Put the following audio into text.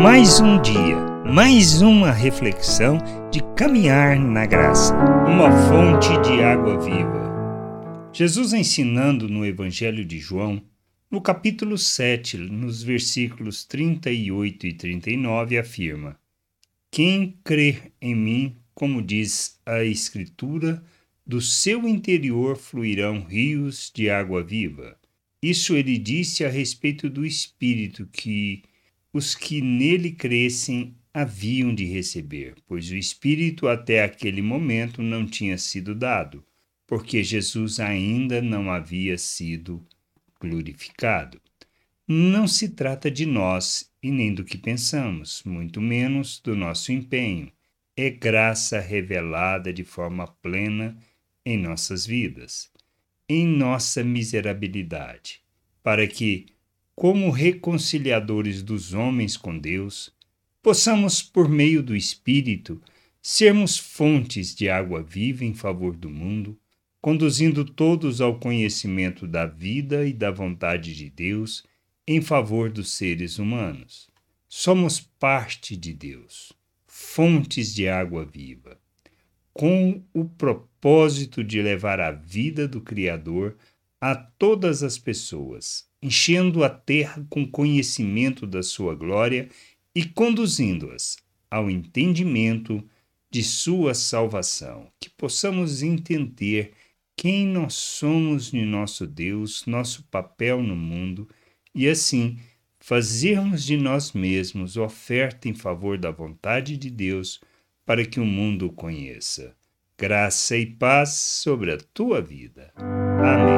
Mais um dia, mais uma reflexão de caminhar na graça, uma fonte de água viva. Jesus ensinando no Evangelho de João, no capítulo 7, nos versículos 38 e 39, afirma: Quem crer em mim, como diz a Escritura, do seu interior fluirão rios de água viva. Isso ele disse a respeito do Espírito que os que nele crescem haviam de receber, pois o Espírito até aquele momento não tinha sido dado, porque Jesus ainda não havia sido glorificado. Não se trata de nós e nem do que pensamos, muito menos do nosso empenho. É graça revelada de forma plena em nossas vidas, em nossa miserabilidade, para que, como reconciliadores dos homens com Deus, possamos, por meio do Espírito, sermos fontes de água viva em favor do mundo, conduzindo todos ao conhecimento da vida e da vontade de Deus em favor dos seres humanos. Somos parte de Deus, fontes de água viva com o propósito de levar a vida do Criador a todas as pessoas, enchendo a terra com conhecimento da sua glória e conduzindo-as ao entendimento de sua salvação, que possamos entender quem nós somos de nosso Deus, nosso papel no mundo e assim fazermos de nós mesmos oferta em favor da vontade de Deus para que o mundo o conheça. Graça e paz sobre a tua vida. Amém.